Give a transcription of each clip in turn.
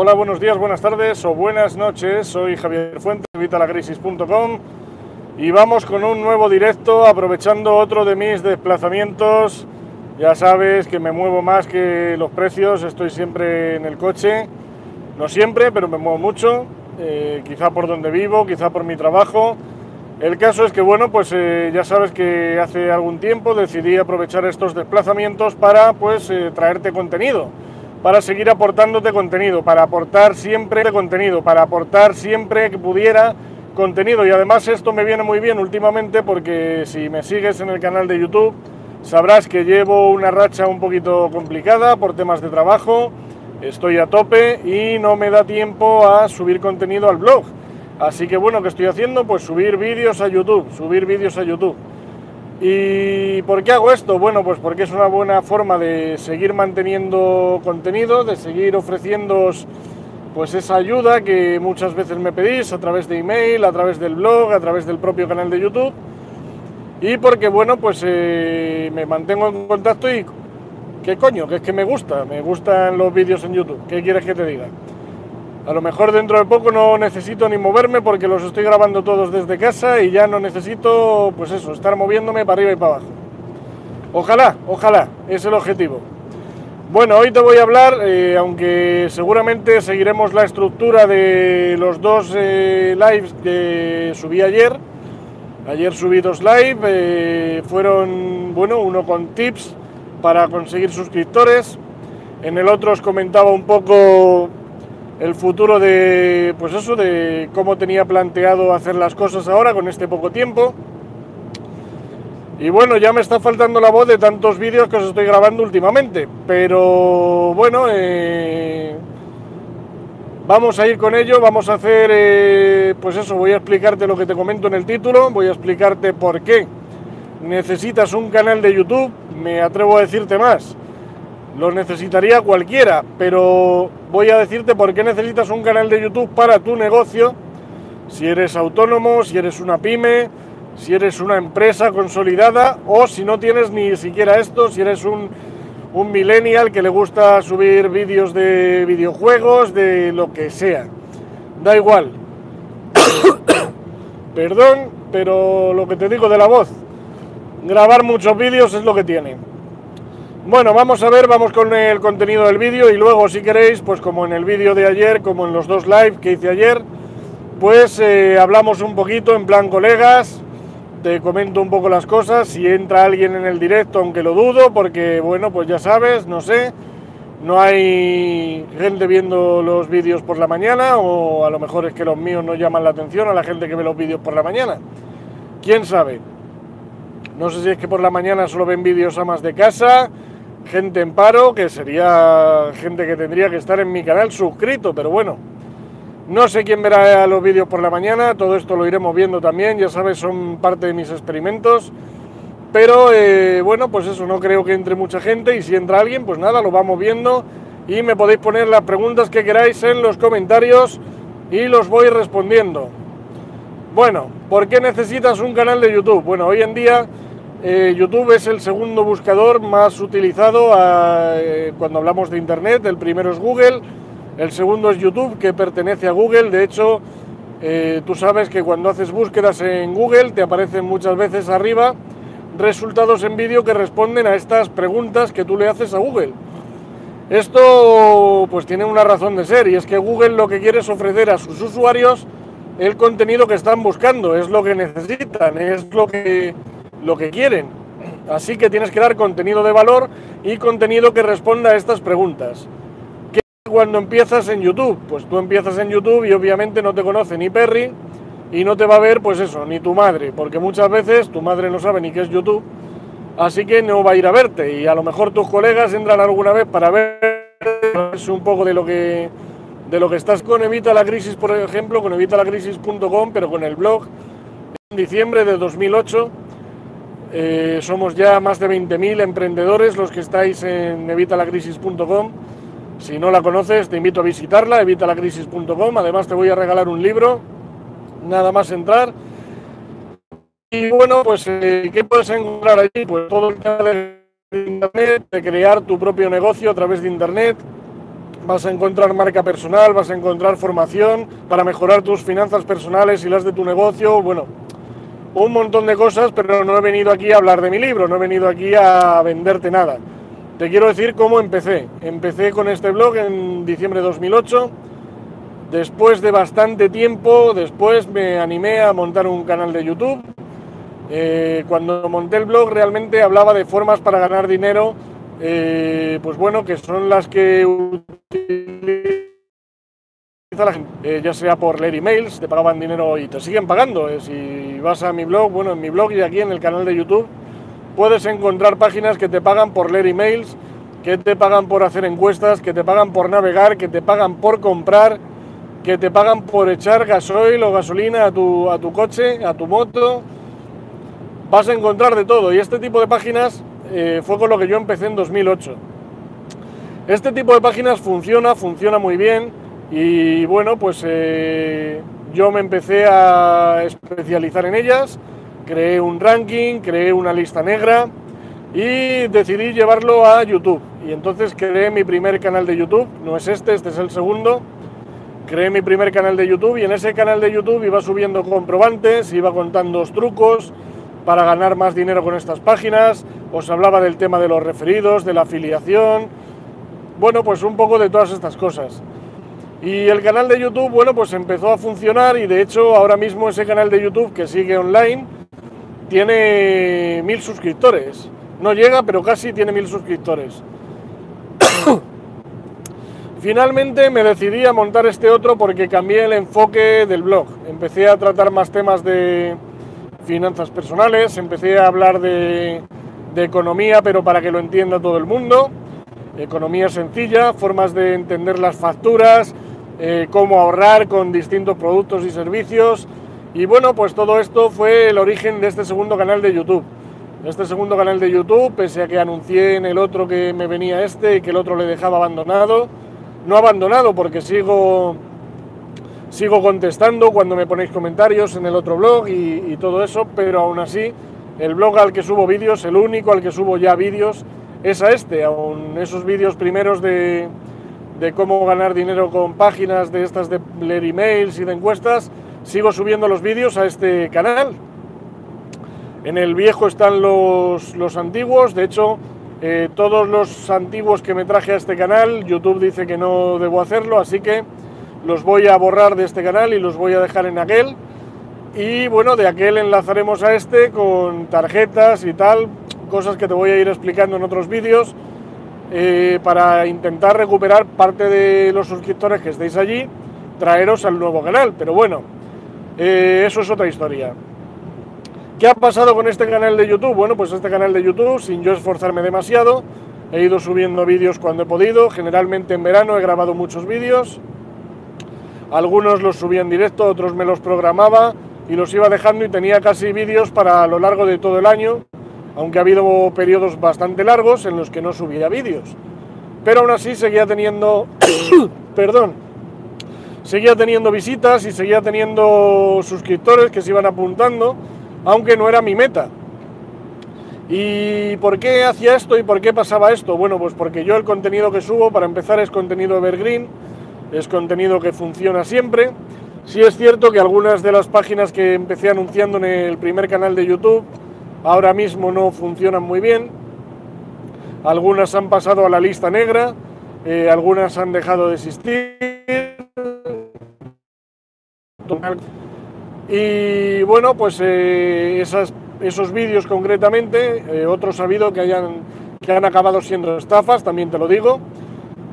Hola, buenos días, buenas tardes o buenas noches. Soy Javier Fuentes, vitalacrisis.com y vamos con un nuevo directo aprovechando otro de mis desplazamientos. Ya sabes que me muevo más que los precios, estoy siempre en el coche. No siempre, pero me muevo mucho, eh, quizá por donde vivo, quizá por mi trabajo. El caso es que, bueno, pues eh, ya sabes que hace algún tiempo decidí aprovechar estos desplazamientos para, pues, eh, traerte contenido para seguir aportándote contenido, para aportar siempre contenido, para aportar siempre que pudiera contenido. Y además esto me viene muy bien últimamente porque si me sigues en el canal de YouTube sabrás que llevo una racha un poquito complicada por temas de trabajo, estoy a tope y no me da tiempo a subir contenido al blog. Así que bueno, ¿qué estoy haciendo? Pues subir vídeos a YouTube, subir vídeos a YouTube. ¿Y por qué hago esto? Bueno, pues porque es una buena forma de seguir manteniendo contenido, de seguir ofreciéndoos pues esa ayuda que muchas veces me pedís a través de email, a través del blog, a través del propio canal de YouTube. Y porque, bueno, pues eh, me mantengo en contacto y... ¿Qué coño? Que es que me gusta, me gustan los vídeos en YouTube. ¿Qué quieres que te diga? A lo mejor dentro de poco no necesito ni moverme porque los estoy grabando todos desde casa y ya no necesito, pues eso, estar moviéndome para arriba y para abajo. Ojalá, ojalá, es el objetivo. Bueno, hoy te voy a hablar, eh, aunque seguramente seguiremos la estructura de los dos eh, lives que subí ayer. Ayer subí dos live, eh, fueron, bueno, uno con tips para conseguir suscriptores. En el otro os comentaba un poco el futuro de, pues eso, de cómo tenía planteado hacer las cosas ahora con este poco tiempo. Y bueno, ya me está faltando la voz de tantos vídeos que os estoy grabando últimamente, pero bueno, eh, vamos a ir con ello, vamos a hacer, eh, pues eso, voy a explicarte lo que te comento en el título, voy a explicarte por qué necesitas un canal de YouTube, me atrevo a decirte más los necesitaría cualquiera, pero voy a decirte por qué necesitas un canal de YouTube para tu negocio, si eres autónomo, si eres una pyme, si eres una empresa consolidada o si no tienes ni siquiera esto, si eres un, un millennial que le gusta subir vídeos de videojuegos, de lo que sea. Da igual. Perdón, pero lo que te digo de la voz, grabar muchos vídeos es lo que tiene. Bueno, vamos a ver, vamos con el contenido del vídeo y luego si queréis, pues como en el vídeo de ayer, como en los dos live que hice ayer, pues eh, hablamos un poquito en plan colegas, te comento un poco las cosas, si entra alguien en el directo, aunque lo dudo, porque bueno, pues ya sabes, no sé, no hay gente viendo los vídeos por la mañana o a lo mejor es que los míos no llaman la atención a la gente que ve los vídeos por la mañana. ¿Quién sabe? No sé si es que por la mañana solo ven vídeos amas de casa, gente en paro, que sería gente que tendría que estar en mi canal suscrito, pero bueno, no sé quién verá los vídeos por la mañana, todo esto lo iremos viendo también, ya sabes, son parte de mis experimentos, pero eh, bueno, pues eso, no creo que entre mucha gente y si entra alguien, pues nada, lo vamos viendo y me podéis poner las preguntas que queráis en los comentarios y los voy respondiendo. Bueno, ¿por qué necesitas un canal de YouTube? Bueno, hoy en día eh, YouTube es el segundo buscador más utilizado eh, cuando hablamos de Internet. El primero es Google, el segundo es YouTube, que pertenece a Google. De hecho, eh, tú sabes que cuando haces búsquedas en Google te aparecen muchas veces arriba resultados en vídeo que responden a estas preguntas que tú le haces a Google. Esto pues tiene una razón de ser y es que Google lo que quiere es ofrecer a sus usuarios el contenido que están buscando, es lo que necesitan, es lo que lo que quieren. Así que tienes que dar contenido de valor y contenido que responda a estas preguntas. ¿Qué cuando empiezas en YouTube? Pues tú empiezas en YouTube y obviamente no te conoce ni Perry y no te va a ver, pues eso, ni tu madre, porque muchas veces tu madre no sabe ni qué es YouTube, así que no va a ir a verte y a lo mejor tus colegas entran alguna vez para ver un poco de lo que de lo que estás con Evita la Crisis, por ejemplo, con evitalacrisis.com, pero con el blog en diciembre de 2008 eh, somos ya más de 20.000 emprendedores los que estáis en evitalacrisis.com. Si no la conoces, te invito a visitarla, evitalacrisis.com. Además, te voy a regalar un libro, nada más entrar. Y bueno, pues, eh, ¿qué puedes encontrar allí? Pues todo el tema de Internet, de crear tu propio negocio a través de Internet, vas a encontrar marca personal, vas a encontrar formación para mejorar tus finanzas personales y las de tu negocio, bueno, un montón de cosas, pero no he venido aquí a hablar de mi libro, no he venido aquí a venderte nada. Te quiero decir cómo empecé. Empecé con este blog en diciembre de 2008. Después de bastante tiempo, después me animé a montar un canal de YouTube. Eh, cuando monté el blog realmente hablaba de formas para ganar dinero, eh, pues bueno, que son las que la gente, eh, ya sea por leer emails, te pagaban dinero y te siguen pagando. Eh, si vas a mi blog, bueno, en mi blog y aquí en el canal de YouTube, puedes encontrar páginas que te pagan por leer emails, que te pagan por hacer encuestas, que te pagan por navegar, que te pagan por comprar, que te pagan por echar gasoil o gasolina a tu, a tu coche, a tu moto. Vas a encontrar de todo y este tipo de páginas eh, fue con lo que yo empecé en 2008. Este tipo de páginas funciona, funciona muy bien y bueno, pues eh, yo me empecé a especializar en ellas, creé un ranking, creé una lista negra y decidí llevarlo a YouTube. Y entonces creé mi primer canal de YouTube, no es este, este es el segundo. Creé mi primer canal de YouTube y en ese canal de YouTube iba subiendo comprobantes, iba contando trucos para ganar más dinero con estas páginas, os hablaba del tema de los referidos, de la afiliación, bueno, pues un poco de todas estas cosas. Y el canal de YouTube, bueno, pues empezó a funcionar y de hecho ahora mismo ese canal de YouTube que sigue online tiene mil suscriptores. No llega, pero casi tiene mil suscriptores. Finalmente me decidí a montar este otro porque cambié el enfoque del blog. Empecé a tratar más temas de finanzas personales, empecé a hablar de, de economía, pero para que lo entienda todo el mundo. Economía sencilla, formas de entender las facturas, eh, cómo ahorrar con distintos productos y servicios. Y bueno, pues todo esto fue el origen de este segundo canal de YouTube. Este segundo canal de YouTube, pese a que anuncié en el otro que me venía este y que el otro le dejaba abandonado, no abandonado porque sigo, sigo contestando cuando me ponéis comentarios en el otro blog y, y todo eso, pero aún así el blog al que subo vídeos, el único al que subo ya vídeos, es a este, aún esos vídeos primeros de, de cómo ganar dinero con páginas de estas de leer emails y de encuestas, sigo subiendo los vídeos a este canal. En el viejo están los, los antiguos, de hecho, eh, todos los antiguos que me traje a este canal, YouTube dice que no debo hacerlo, así que los voy a borrar de este canal y los voy a dejar en aquel. Y bueno, de aquel enlazaremos a este con tarjetas y tal, cosas que te voy a ir explicando en otros vídeos eh, para intentar recuperar parte de los suscriptores que estéis allí, traeros al nuevo canal. Pero bueno, eh, eso es otra historia. ¿Qué ha pasado con este canal de YouTube? Bueno, pues este canal de YouTube, sin yo esforzarme demasiado, he ido subiendo vídeos cuando he podido, generalmente en verano he grabado muchos vídeos, algunos los subía en directo, otros me los programaba y los iba dejando y tenía casi vídeos para a lo largo de todo el año aunque ha habido periodos bastante largos en los que no subía vídeos. Pero aún así seguía teniendo, perdón, seguía teniendo visitas y seguía teniendo suscriptores que se iban apuntando, aunque no era mi meta. ¿Y por qué hacía esto y por qué pasaba esto? Bueno, pues porque yo el contenido que subo, para empezar, es contenido evergreen, es contenido que funciona siempre. Sí es cierto que algunas de las páginas que empecé anunciando en el primer canal de YouTube, ahora mismo no funcionan muy bien. Algunas han pasado a la lista negra, eh, algunas han dejado de existir. Y bueno, pues eh, esos vídeos concretamente, eh, otros ha habido que, hayan, que han acabado siendo estafas, también te lo digo.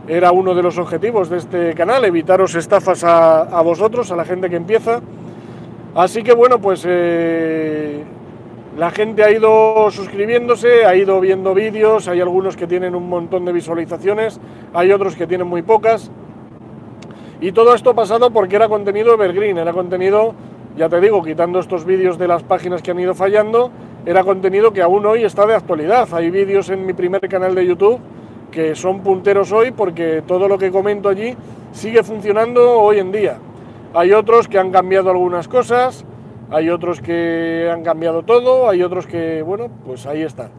Era uno de los objetivos de este canal, evitaros estafas a, a vosotros, a la gente que empieza. Así que bueno, pues la gente ha ido suscribiéndose, ha ido viendo vídeos, hay algunos que tienen un montón de visualizaciones, hay otros que tienen muy pocas. Y todo esto pasado porque era contenido evergreen, era contenido, ya te digo, quitando estos vídeos de las páginas que han ido fallando, era contenido que aún hoy está de actualidad. Hay vídeos en mi primer canal de YouTube que son punteros hoy porque todo lo que comento allí sigue funcionando hoy en día. Hay otros que han cambiado algunas cosas, hay otros que han cambiado todo, hay otros que, bueno, pues ahí están.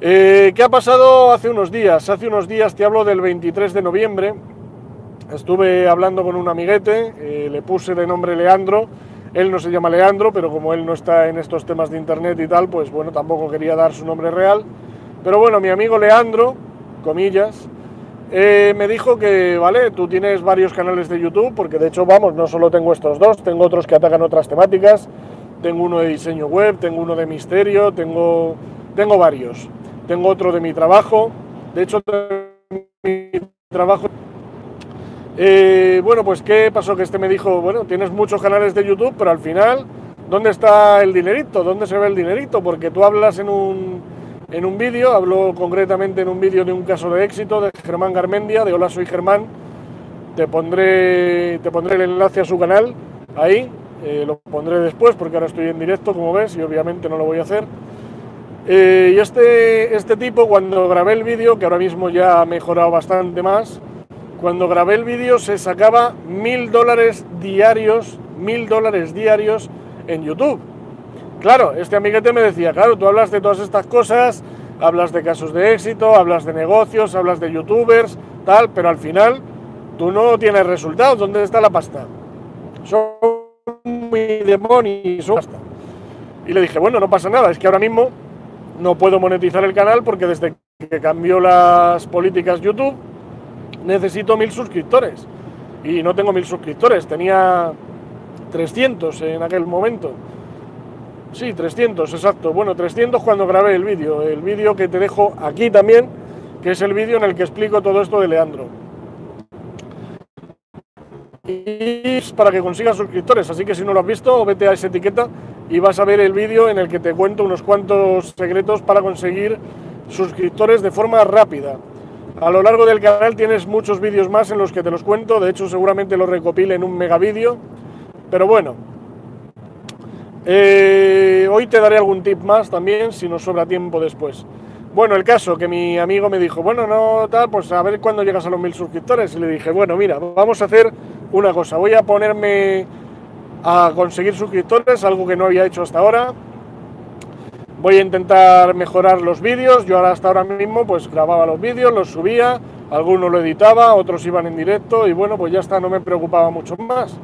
Eh, ¿Qué ha pasado hace unos días? Hace unos días te hablo del 23 de noviembre. Estuve hablando con un amiguete, eh, le puse de nombre Leandro. Él no se llama Leandro, pero como él no está en estos temas de internet y tal, pues bueno, tampoco quería dar su nombre real. Pero bueno, mi amigo Leandro, comillas, eh, me dijo que, vale, tú tienes varios canales de YouTube, porque de hecho, vamos, no solo tengo estos dos, tengo otros que atacan otras temáticas, tengo uno de diseño web, tengo uno de misterio, tengo, tengo varios. Tengo otro de mi trabajo, de hecho, mi trabajo... Eh, bueno, pues ¿qué pasó? Que este me dijo, bueno, tienes muchos canales de YouTube, pero al final, ¿dónde está el dinerito? ¿Dónde se ve el dinerito? Porque tú hablas en un en un vídeo, hablo concretamente en un vídeo de un caso de éxito de Germán Garmendia, de Hola Soy Germán. Te pondré, te pondré el enlace a su canal ahí, eh, lo pondré después porque ahora estoy en directo, como ves, y obviamente no lo voy a hacer. Eh, y este, este tipo, cuando grabé el vídeo, que ahora mismo ya ha mejorado bastante más, cuando grabé el vídeo se sacaba mil dólares diarios, mil dólares diarios en YouTube. Claro, este amiguete me decía, claro, tú hablas de todas estas cosas, hablas de casos de éxito, hablas de negocios, hablas de youtubers, tal, pero al final tú no tienes resultados. ¿Dónde está la pasta? Son muy demonios, pasta. Y le dije, bueno, no pasa nada, es que ahora mismo no puedo monetizar el canal porque desde que cambió las políticas YouTube necesito mil suscriptores. Y no tengo mil suscriptores, tenía 300 en aquel momento. Sí, 300, exacto. Bueno, 300 cuando grabé el vídeo. El vídeo que te dejo aquí también, que es el vídeo en el que explico todo esto de Leandro. Y es para que consigas suscriptores, así que si no lo has visto, vete a esa etiqueta y vas a ver el vídeo en el que te cuento unos cuantos secretos para conseguir suscriptores de forma rápida. A lo largo del canal tienes muchos vídeos más en los que te los cuento, de hecho seguramente los recopile en un mega vídeo, pero bueno, eh, hoy te daré algún tip más también, si nos sobra tiempo después. Bueno, el caso que mi amigo me dijo, bueno, no tal, pues a ver cuándo llegas a los mil suscriptores. Y le dije, bueno, mira, vamos a hacer una cosa. Voy a ponerme a conseguir suscriptores, algo que no había hecho hasta ahora. Voy a intentar mejorar los vídeos. Yo hasta ahora mismo pues grababa los vídeos, los subía, algunos lo editaba, otros iban en directo y bueno, pues ya está, no me preocupaba mucho más.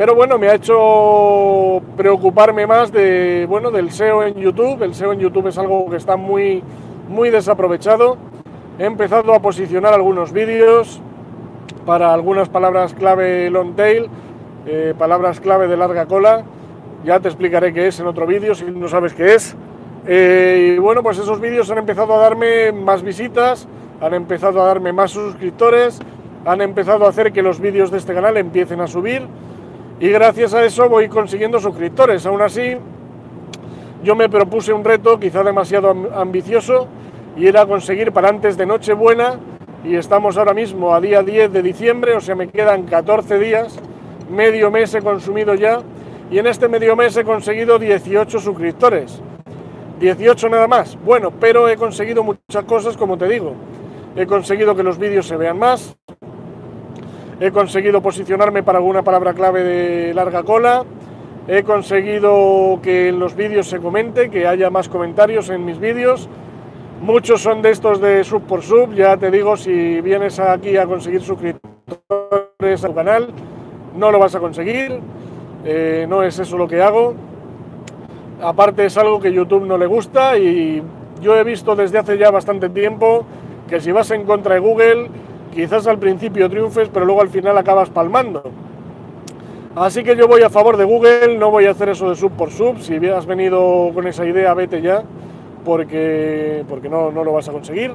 Pero bueno, me ha hecho preocuparme más de, bueno, del SEO en YouTube. El SEO en YouTube es algo que está muy, muy desaprovechado. He empezado a posicionar algunos vídeos para algunas palabras clave long tail, eh, palabras clave de larga cola. Ya te explicaré qué es en otro vídeo si no sabes qué es. Eh, y bueno, pues esos vídeos han empezado a darme más visitas, han empezado a darme más suscriptores, han empezado a hacer que los vídeos de este canal empiecen a subir y gracias a eso voy consiguiendo suscriptores. Aún así, yo me propuse un reto quizá demasiado ambicioso y era conseguir para antes de Nochebuena y estamos ahora mismo a día 10 de diciembre, o sea, me quedan 14 días, medio mes he consumido ya y en este medio mes he conseguido 18 suscriptores. 18 nada más. Bueno, pero he conseguido muchas cosas, como te digo. He conseguido que los vídeos se vean más, he conseguido posicionarme para alguna palabra clave de larga cola, he conseguido que en los vídeos se comente, que haya más comentarios en mis vídeos. Muchos son de estos de sub por sub, ya te digo, si vienes aquí a conseguir suscriptores a tu canal, no lo vas a conseguir, eh, no es eso lo que hago. Aparte es algo que YouTube no le gusta y yo he visto desde hace ya bastante tiempo que si vas en contra de Google, quizás al principio triunfes, pero luego al final acabas palmando. Así que yo voy a favor de Google, no voy a hacer eso de sub por sub. Si has venido con esa idea, vete ya, porque, porque no, no lo vas a conseguir.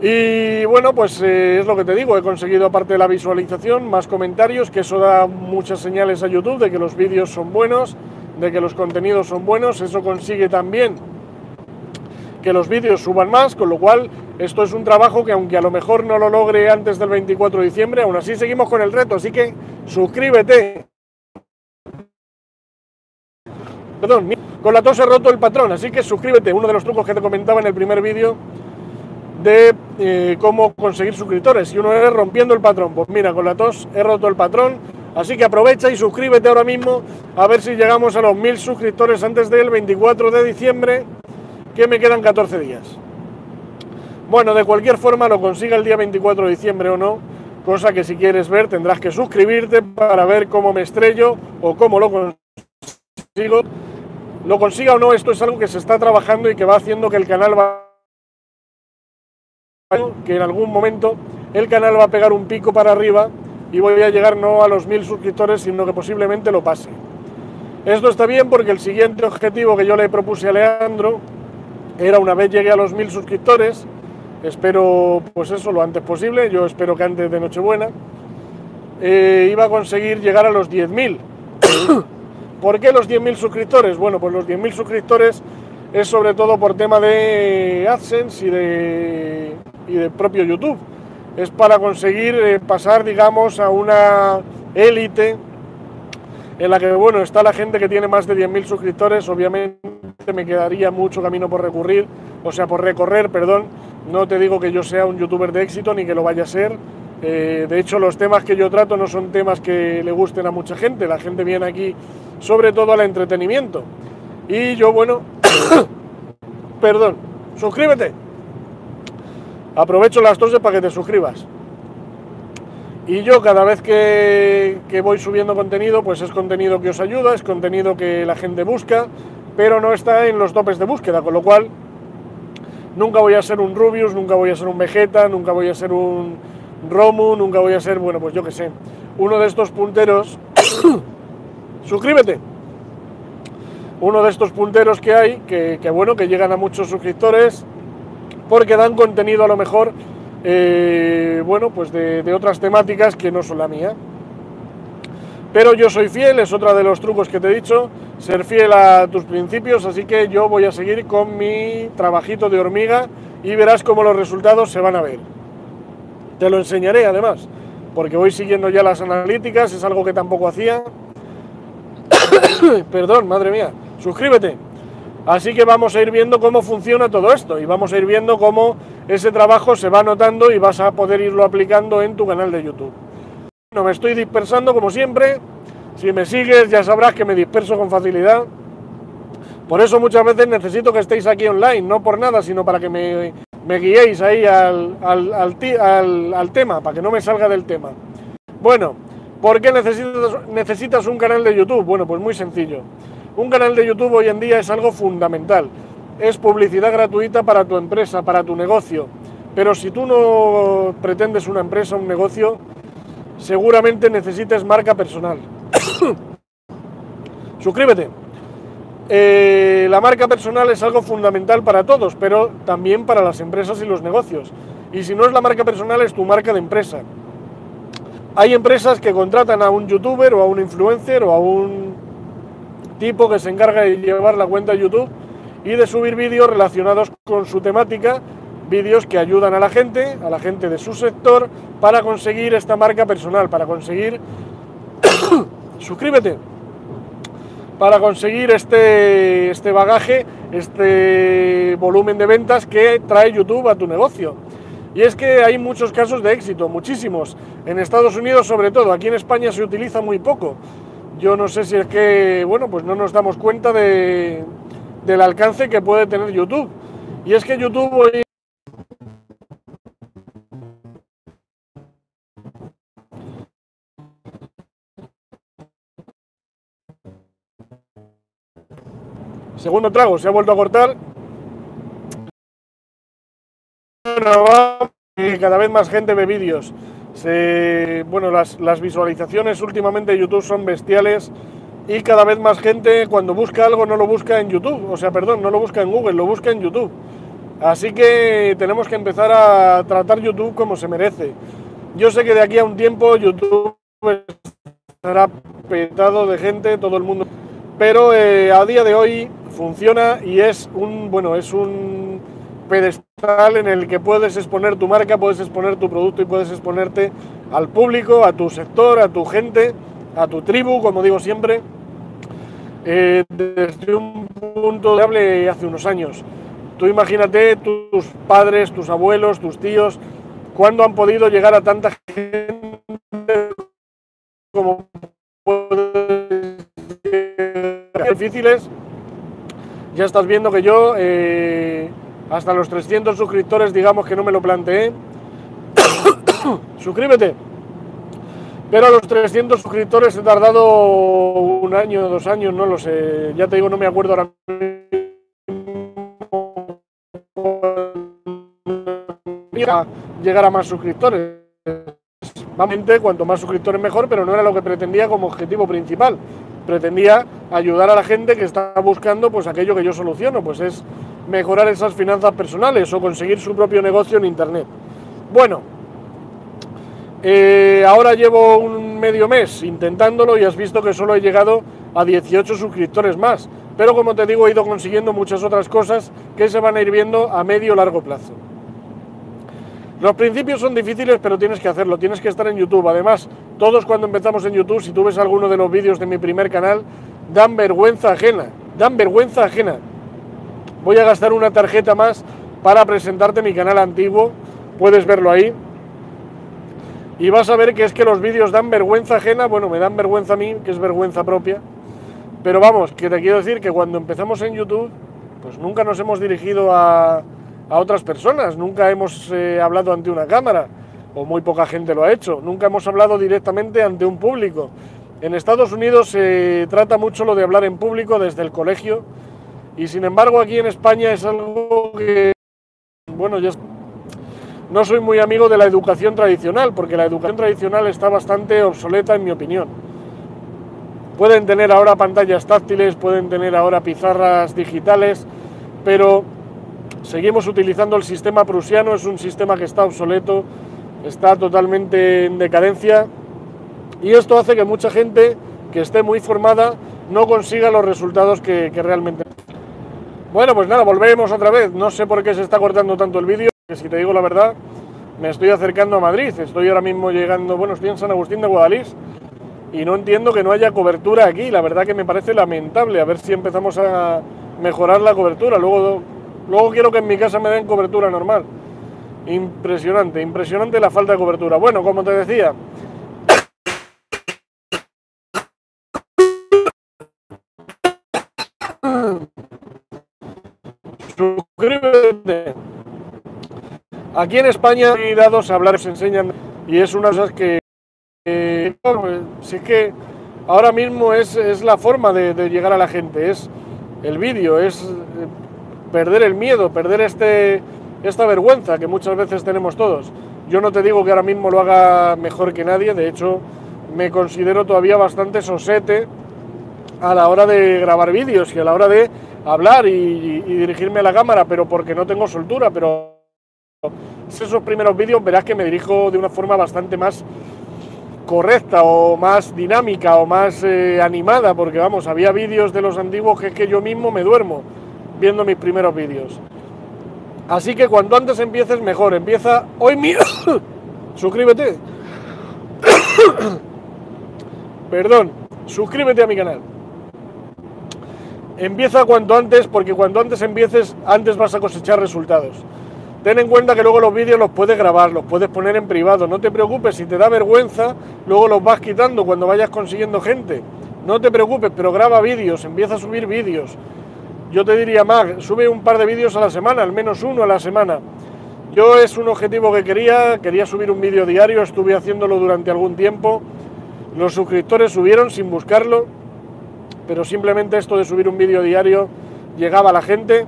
Y bueno, pues eh, es lo que te digo, he conseguido aparte de la visualización más comentarios, que eso da muchas señales a YouTube de que los vídeos son buenos, de que los contenidos son buenos, eso consigue también que los vídeos suban más, con lo cual esto es un trabajo que aunque a lo mejor no lo logre antes del 24 de diciembre, aún así seguimos con el reto, así que suscríbete. Perdón, con la tos he roto el patrón, así que suscríbete, uno de los trucos que te comentaba en el primer vídeo de eh, cómo conseguir suscriptores. Y uno es rompiendo el patrón. Pues mira, con la tos he roto el patrón, así que aprovecha y suscríbete ahora mismo a ver si llegamos a los mil suscriptores antes del 24 de diciembre que me quedan 14 días. Bueno, de cualquier forma, lo consiga el día 24 de diciembre o no, cosa que si quieres ver tendrás que suscribirte para ver cómo me estrello o cómo lo consigo. Lo consiga o no, esto es algo que se está trabajando y que va haciendo que el canal va que en algún momento el canal va a pegar un pico para arriba y voy a llegar no a los mil suscriptores, sino que posiblemente lo pase. Esto está bien porque el siguiente objetivo que yo le propuse a Leandro era una vez llegue a los mil suscriptores, espero pues eso lo antes posible, yo espero que antes de Nochebuena, eh, iba a conseguir llegar a los 10.000. ¿Por qué los 10.000 suscriptores? Bueno, pues los 10.000 suscriptores es sobre todo por tema de AdSense y de, y de propio YouTube. Es para conseguir eh, pasar, digamos, a una élite en la que, bueno, está la gente que tiene más de 10.000 suscriptores. Obviamente me quedaría mucho camino por recurrir, o sea, por recorrer, perdón. No te digo que yo sea un youtuber de éxito ni que lo vaya a ser. Eh, de hecho, los temas que yo trato no son temas que le gusten a mucha gente. La gente viene aquí sobre todo al entretenimiento. Y yo, bueno, perdón, suscríbete. Aprovecho las toses para que te suscribas. Y yo cada vez que, que, voy subiendo contenido, pues es contenido que os ayuda, es contenido que la gente busca, pero no está en los topes de búsqueda, con lo cual nunca voy a ser un Rubius, nunca voy a ser un Vegeta, nunca voy a ser un Romu, nunca voy a ser, bueno, pues yo que sé, uno de estos punteros. suscríbete uno de estos punteros que hay, que, bueno, que llegan a muchos suscriptores, porque dan contenido a lo mejor, eh, bueno, pues de, de, otras temáticas que no son la mía. Pero yo soy fiel, es otro de los trucos que te he dicho, ser fiel a tus principios, así que yo voy a seguir con mi trabajito de hormiga y verás cómo los resultados se van a ver. Te lo enseñaré además, porque voy siguiendo ya las analíticas, es algo que tampoco hacía. Perdón, madre mía suscríbete. Así que vamos a ir viendo cómo funciona todo esto y vamos a ir viendo cómo ese trabajo se va notando y vas a poder irlo aplicando en tu canal de YouTube. No me estoy dispersando como siempre. Si me sigues ya sabrás que me disperso con facilidad. Por eso muchas veces necesito que estéis aquí online, no por nada, sino para que me, guiéis ahí al, al, tema, para que no me salga del tema. Bueno, ¿por qué necesitas, necesitas un canal de YouTube? Bueno, pues muy sencillo. Un canal de YouTube hoy en día es algo fundamental. Es publicidad gratuita para tu empresa, para tu negocio. Pero si tú no pretendes una empresa, un negocio, seguramente necesites marca personal. Suscríbete. Eh, la marca personal es algo fundamental para todos, pero también para las empresas y los negocios. Y si no es la marca personal, es tu marca de empresa. Hay empresas que contratan a un youtuber o a un influencer o a un tipo que se encarga de llevar la cuenta de YouTube y de subir vídeos relacionados con su temática, vídeos que ayudan a la gente, a la gente de su sector, para conseguir esta marca personal, para conseguir... suscríbete, para conseguir este, este bagaje, este volumen de ventas que trae YouTube a tu negocio. Y es que hay muchos casos de éxito, muchísimos. En Estados Unidos sobre todo, aquí en España se utiliza muy poco yo no sé si es que, bueno, pues no nos damos cuenta de, del alcance que puede tener YouTube. Y es que YouTube hoy... Segundo trago, se ha vuelto a cortar. cada vez más gente ve vídeos bueno, las, visualizaciones últimamente de YouTube son bestiales y cada vez más gente cuando busca algo no lo busca en YouTube, o sea, perdón, no lo busca en Google, lo busca en YouTube. Así que tenemos que empezar a tratar YouTube como se merece. Yo sé que de aquí a un tiempo YouTube estará petado de gente, todo el mundo, pero eh, a día de hoy funciona y es un, bueno, es un pedestal en el que puedes exponer tu marca, puedes exponer tu producto y puedes exponerte al público, a tu sector, a tu gente, a tu tribu, como digo siempre, eh, desde un punto de hable hace unos años. Tú imagínate tus padres, tus abuelos, tus tíos, cuándo han podido llegar a tanta gente como difíciles Ya estás viendo que yo eh, hasta los 300 suscriptores digamos que no me lo planteé. Suscríbete. Pero a los 300 suscriptores he tardado un año, dos años, no lo sé. Ya te digo, no me acuerdo ahora llegar a más suscriptores. Cuanto más suscriptores mejor, pero no era lo que pretendía como objetivo principal. Pretendía ayudar a la gente que está buscando pues aquello que yo soluciono, pues es mejorar esas finanzas personales o conseguir su propio negocio en internet. Bueno, eh, ahora llevo un medio mes intentándolo y has visto que solo he llegado a 18 suscriptores más. Pero como te digo, he ido consiguiendo muchas otras cosas que se van a ir viendo a medio largo plazo. Los principios son difíciles, pero tienes que hacerlo, tienes que estar en YouTube. Además, todos cuando empezamos en YouTube, si tú ves alguno de los vídeos de mi primer canal, dan vergüenza ajena, dan vergüenza ajena. Voy a gastar una tarjeta más para presentarte mi canal antiguo, puedes verlo ahí. Y vas a ver que es que los vídeos dan vergüenza ajena, bueno, me dan vergüenza a mí, que es vergüenza propia. Pero vamos, que te quiero decir que cuando empezamos en YouTube, pues nunca nos hemos dirigido a, a otras personas, nunca hemos eh, hablado ante una cámara, o muy poca gente lo ha hecho, nunca hemos hablado directamente ante un público. En Estados Unidos se trata mucho lo de hablar en público desde el colegio, y sin embargo aquí en España es algo que, bueno, yo no soy muy amigo de la educación tradicional, porque la educación tradicional está bastante obsoleta en mi opinión. Pueden tener ahora pantallas táctiles, pueden tener ahora pizarras digitales, pero Seguimos utilizando el sistema prusiano, es un sistema que está obsoleto, está totalmente en decadencia y esto hace que mucha gente que esté muy formada no consiga los resultados que, realmente... Bueno, pues nada, volvemos otra vez. No sé por qué se está cortando tanto el vídeo, que si te digo la verdad, me estoy acercando a Madrid. Estoy ahora mismo llegando, bueno, estoy en San Agustín de Guadalís y no entiendo que no haya cobertura aquí. La verdad que me parece lamentable. A ver si empezamos a mejorar la cobertura. Luego Luego quiero que en mi casa me den cobertura normal. Impresionante, impresionante la falta de cobertura. Bueno, como te decía, suscríbete. Aquí en España hay dados a hablar, se enseñan y es una las que, si es que ahora mismo es, la forma de, llegar a la gente, es el vídeo, es perder el miedo, perder este, esta vergüenza que muchas veces tenemos todos. Yo no te digo que ahora mismo lo haga mejor que nadie, de hecho me considero todavía bastante sosete a la hora de grabar vídeos y a la hora de hablar y, dirigirme a la cámara, pero porque no tengo soltura, pero esos primeros vídeos verás que me dirijo de una forma bastante más correcta o más dinámica o más eh, animada, porque vamos, había vídeos de los antiguos que es que yo mismo me duermo viendo mis primeros vídeos. Así que cuanto antes empieces, mejor. Empieza hoy mismo. suscríbete. Perdón, suscríbete a mi canal. Empieza cuanto antes, porque cuanto antes empieces, antes vas a cosechar resultados. Ten en cuenta que luego los vídeos los puedes grabar, los puedes poner en privado. No te preocupes, si te da vergüenza, luego los vas quitando cuando vayas consiguiendo gente. No te preocupes, pero graba vídeos, empieza a subir vídeos. Yo te diría más, sube un par de vídeos a la semana, al menos uno a la semana. Yo es un objetivo que quería, quería subir un vídeo diario, estuve haciéndolo durante algún tiempo. Los suscriptores subieron sin buscarlo, pero simplemente esto de subir un vídeo diario llegaba a la gente,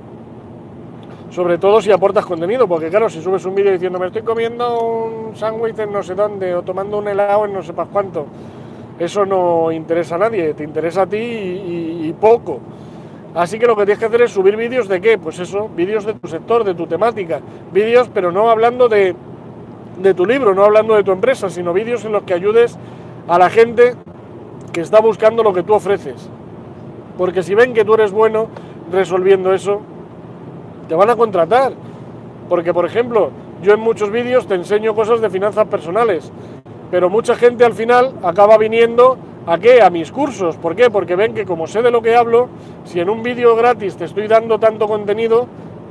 sobre todo si aportas contenido, porque claro, si subes un vídeo diciendo me estoy comiendo un sándwich en no sé dónde o tomando un helado en no sepas cuánto, eso no interesa a nadie, te interesa a ti y poco. Así que lo que tienes que hacer es subir vídeos de qué? Pues eso, vídeos de tu sector, de tu temática. Vídeos, pero no hablando de, de tu libro, no hablando de tu empresa, sino vídeos en los que ayudes a la gente que está buscando lo que tú ofreces. Porque si ven que tú eres bueno resolviendo eso, te van a contratar. Porque, por ejemplo, yo en muchos vídeos te enseño cosas de finanzas personales, pero mucha gente al final acaba viniendo ¿A qué? A mis cursos. ¿Por qué? Porque ven que como sé de lo que hablo, si en un vídeo gratis te estoy dando tanto contenido,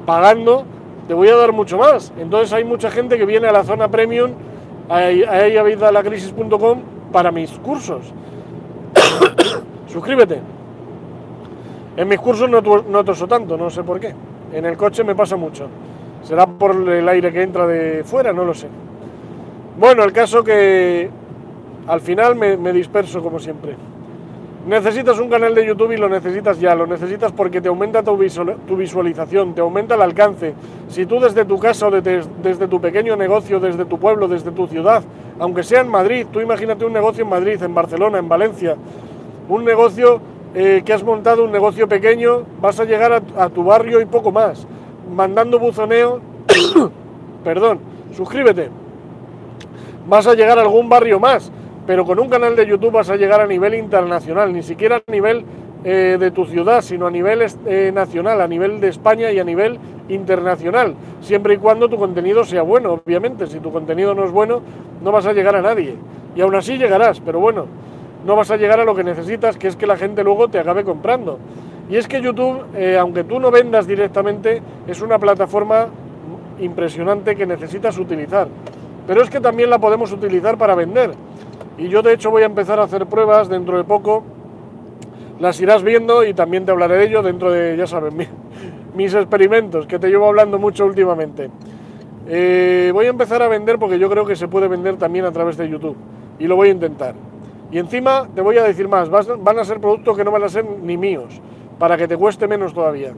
pagando, te voy a dar mucho más. Entonces hay mucha gente que viene a la zona premium, a crisis.com para mis cursos. Suscríbete. En mis cursos no, no toso tanto, no sé por qué. En el coche me pasa mucho. Será por el aire que entra de fuera, no lo sé. Bueno, el caso que al final me, me disperso como siempre. Necesitas un canal de YouTube y lo necesitas ya, lo necesitas porque te aumenta tu, tu visualización, te aumenta el alcance. Si tú desde tu casa o desde tu pequeño negocio, desde tu pueblo, desde tu ciudad, aunque sea en Madrid, tú imagínate un negocio en Madrid, en Barcelona, en Valencia, un negocio eh, que has montado, un negocio pequeño, vas a llegar a, tu barrio y poco más, mandando buzoneo, perdón, suscríbete, vas a llegar a algún barrio más, pero con un canal de YouTube vas a llegar a nivel internacional, ni siquiera a nivel eh, de tu ciudad, sino a nivel eh, nacional, a nivel de España y a nivel internacional, siempre y cuando tu contenido sea bueno, obviamente, si tu contenido no es bueno, no vas a llegar a nadie, y aún así llegarás, pero bueno, no vas a llegar a lo que necesitas, que es que la gente luego te acabe comprando. Y es que YouTube, eh, aunque tú no vendas directamente, es una plataforma impresionante que necesitas utilizar. Pero es que también la podemos utilizar para vender. Y yo de hecho voy a empezar a hacer pruebas dentro de poco. Las irás viendo y también te hablaré de ello dentro de, ya sabes, mi- mis experimentos, que te llevo hablando mucho últimamente. Eh, voy a empezar a vender porque yo creo que se puede vender también a través de YouTube. Y lo voy a intentar. Y encima te voy a decir más, van a ser productos que no van a ser ni míos, para que te cueste menos todavía.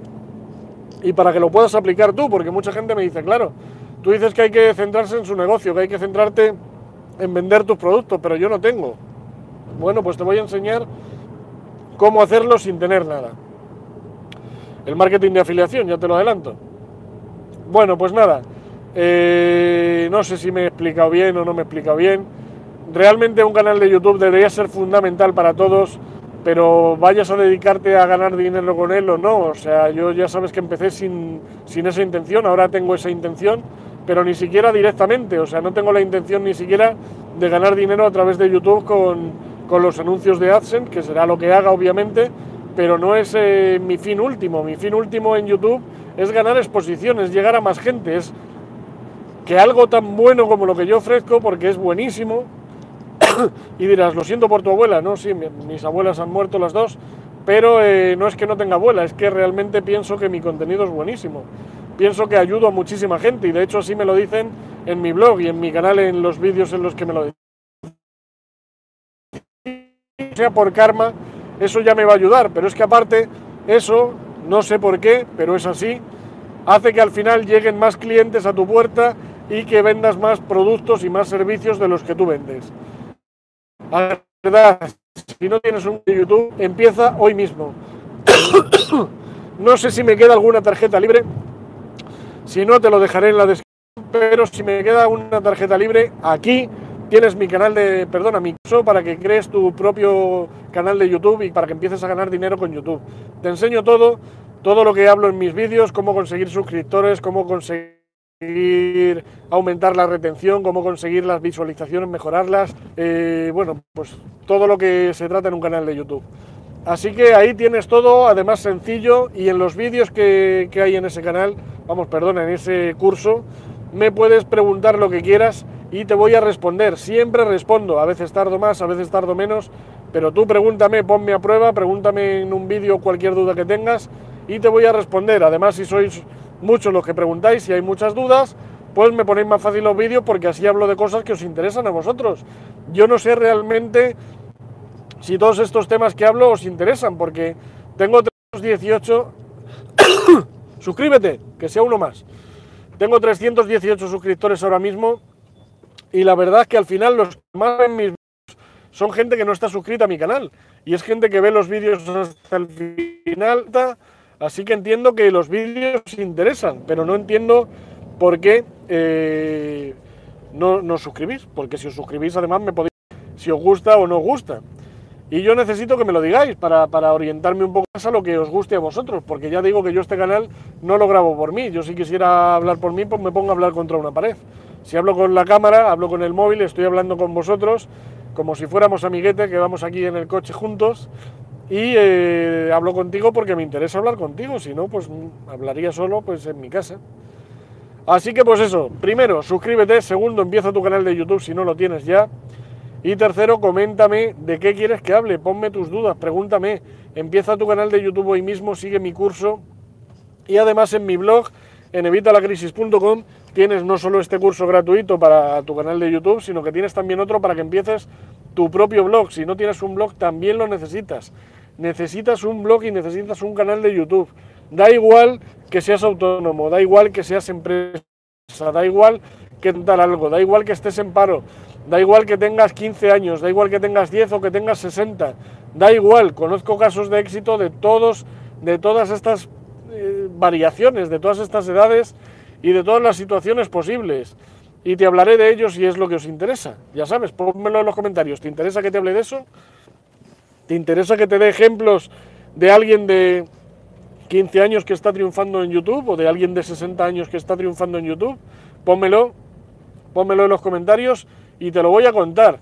Y para que lo puedas aplicar tú, porque mucha gente me dice, claro, tú dices que hay que centrarse en su negocio, que hay que centrarte en vender tus productos, pero yo no tengo. Bueno, pues te voy a enseñar cómo hacerlo sin tener nada. El marketing de afiliación, ya te lo adelanto. Bueno, pues nada, eh, no sé si me he explicado bien o no me he explicado bien. Realmente un canal de YouTube debería ser fundamental para todos, pero vayas a dedicarte a ganar dinero con él o no. O sea, yo ya sabes que empecé sin, sin esa intención, ahora tengo esa intención, pero ni siquiera directamente. O sea, no tengo la intención ni siquiera de ganar dinero a través de YouTube con, con los anuncios de AdSense, que será lo que haga obviamente, pero no es eh, mi fin último. Mi fin último en YouTube es ganar exposiciones, llegar a más gente, es que algo tan bueno como lo que yo ofrezco, porque es buenísimo, y dirás, lo siento por tu abuela, no, sí, mi- mis abuelas han muerto las dos, pero eh, no es que no tenga abuela, es que realmente pienso que mi contenido es buenísimo. Pienso que ayudo a muchísima gente y de hecho así me lo dicen en mi blog y en mi canal en los vídeos en los que me lo dicen. Sea por karma, eso ya me va a ayudar, pero es que aparte, eso, no sé por qué, pero es así, hace que al final lleguen más clientes a tu puerta y que vendas más productos y más servicios de los que tú vendes. La verdad, si no tienes un YouTube, empieza hoy mismo. no sé si me queda alguna tarjeta libre. Si no, te lo dejaré en la descripción. Pero si me queda una tarjeta libre, aquí tienes mi canal de, perdona, mi curso para que crees tu propio canal de YouTube y para que empieces a ganar dinero con YouTube. Te enseño todo, todo lo que hablo en mis vídeos, cómo conseguir suscriptores, cómo conseguir aumentar la retención, cómo conseguir las visualizaciones, mejorarlas, eh, bueno, pues todo lo que se trata en un canal de YouTube. Así que ahí tienes todo, además sencillo, y en los vídeos que, que hay en ese canal, vamos, perdona, en ese curso, me puedes preguntar lo que quieras y te voy a responder. Siempre respondo, a veces tardo más, a veces tardo menos, pero tú pregúntame, ponme a prueba, pregúntame en un vídeo cualquier duda que tengas y te voy a responder. Además, si sois muchos los que preguntáis, si hay muchas dudas, pues me ponéis más fácil los vídeos porque así hablo de cosas que os interesan a vosotros. Yo no sé realmente si todos estos temas que hablo os interesan, porque tengo 318... Suscríbete, que sea uno más. Tengo 318 suscriptores ahora mismo y la verdad es que al final los que más ven mis vídeos son gente que no está suscrita a mi canal y es gente que ve los vídeos hasta el final, así que entiendo que los vídeos interesan, pero no entiendo por qué eh, no, os suscribís, porque si os suscribís además me podéis si os gusta o no os gusta. Y yo necesito que me lo digáis para, para, orientarme un poco más a lo que os guste a vosotros, porque ya digo que yo este canal no lo grabo por mí. Yo si quisiera hablar por mí, pues me pongo a hablar contra una pared. Si hablo con la cámara, hablo con el móvil, estoy hablando con vosotros, como si fuéramos amiguetes, que vamos aquí en el coche juntos, y eh, hablo contigo porque me interesa hablar contigo, si no, pues hablaría solo pues en mi casa. Así que pues eso, primero, suscríbete, segundo, empieza tu canal de YouTube si no lo tienes ya. Y tercero, coméntame de qué quieres que hable, ponme tus dudas, pregúntame empieza tu canal de YouTube hoy mismo, sigue mi curso y además en mi blog en evitalacrisis.com tienes no solo este curso gratuito para tu canal de YouTube, sino que tienes también otro para que empieces tu propio blog. Si no tienes un blog, también lo necesitas. Necesitas un blog y necesitas un canal de YouTube. Da igual que seas autónomo, da igual que seas empresa, da igual que dar algo, da igual que estés en paro, da igual que tengas 15 años, da igual que tengas 10 o que tengas 60, da igual, conozco casos de éxito de todos, de todas estas eh, variaciones, de todas estas edades y de todas las situaciones posibles. Y te hablaré de ellos si es lo que os interesa. Ya sabes, pónmelo en los comentarios. ¿Te interesa que te hable de eso? ¿Te interesa que te dé ejemplos de alguien de 15 años que está triunfando en YouTube o de alguien de 60 años que está triunfando en YouTube? Pónmelo, pónmelo en los comentarios y te lo voy a contar.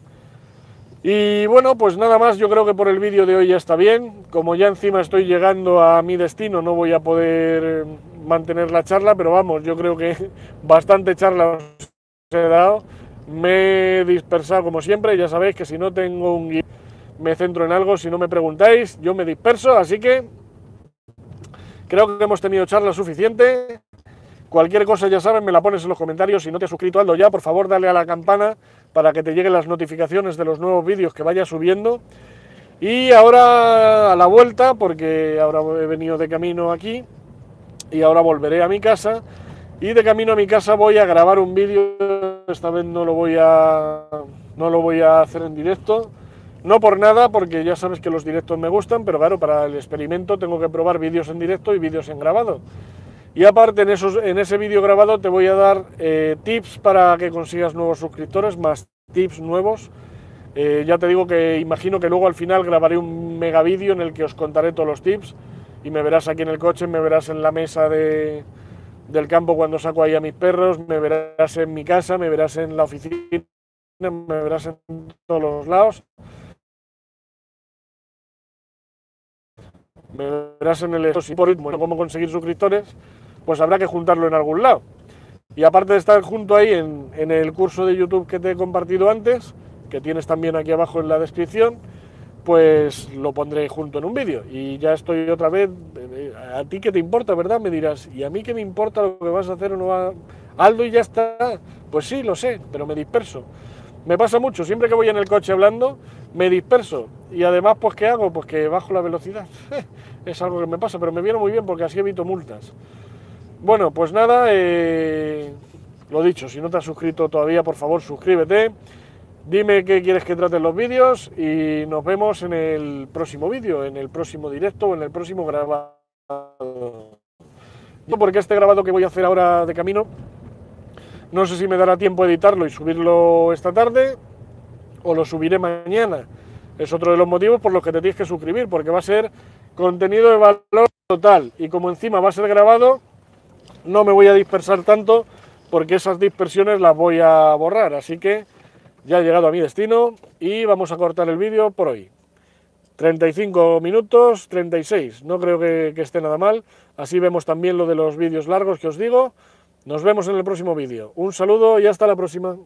Y bueno, pues nada más, yo creo que por el vídeo de hoy ya está bien. Como ya encima estoy llegando a mi destino, no voy a poder mantener la charla, pero vamos, yo creo que bastante charla os he dado. Me he dispersado como siempre, ya sabéis que si no tengo un guion, me centro en algo, si no me preguntáis, yo me disperso, así que creo que hemos tenido charla suficiente. Cualquier cosa, ya saben, me la pones en los comentarios. Si no te has suscrito, hazlo ya. Por favor, dale a la campana para que te lleguen las notificaciones de los nuevos vídeos que vaya subiendo. Y ahora a la vuelta, porque ahora he venido de camino aquí y ahora volveré a mi casa. Y de camino a mi casa voy a grabar un vídeo. Esta vez no lo voy a, no lo voy a hacer en directo. No por nada, porque ya sabes que los directos me gustan, pero claro, para el experimento tengo que probar vídeos en directo y vídeos en grabado. Y aparte en, esos, en ese vídeo grabado te voy a dar eh, tips para que consigas nuevos suscriptores, más tips nuevos. Eh, ya te digo que imagino que luego al final grabaré un mega vídeo en el que os contaré todos los tips y me verás aquí en el coche, me verás en la mesa de, del campo cuando saco ahí a mis perros, me verás en mi casa, me verás en la oficina, me verás en todos los lados. Me verás en el por cómo conseguir suscriptores pues habrá que juntarlo en algún lado. Y aparte de estar junto ahí en, el curso de YouTube que te he compartido antes, que tienes también aquí abajo en la descripción, pues lo pondré junto en un vídeo. Y ya estoy otra vez, eh, a ti qué te importa, ¿verdad? Me dirás, ¿y a mí qué me importa lo que vas a hacer o no va? Aldo y ya está. Pues sí, lo sé, pero me disperso. Me pasa mucho, siempre que voy en el coche hablando, me disperso. Y además, pues ¿qué hago? Pues que bajo la velocidad. es algo que me pasa, pero me viene muy bien porque así evito multas. Bueno, pues nada, eh, lo dicho, si no te has suscrito todavía, por favor suscríbete, dime qué quieres que traten los vídeos y nos vemos en el próximo vídeo, en el próximo directo o en el próximo grabado. Porque este grabado que voy a hacer ahora de camino, no sé si me dará tiempo editarlo y subirlo esta tarde o lo subiré mañana. Es otro de los motivos por los que te tienes que suscribir, porque va a ser contenido de valor total y como encima va a ser grabado, no me voy a dispersar tanto porque esas dispersiones las voy a borrar. Así que ya he llegado a mi destino y vamos a cortar el vídeo por hoy. 35 minutos, 36. No creo que, que esté nada mal. Así vemos también lo de los vídeos largos que os digo. Nos vemos en el próximo vídeo. Un saludo y hasta la próxima.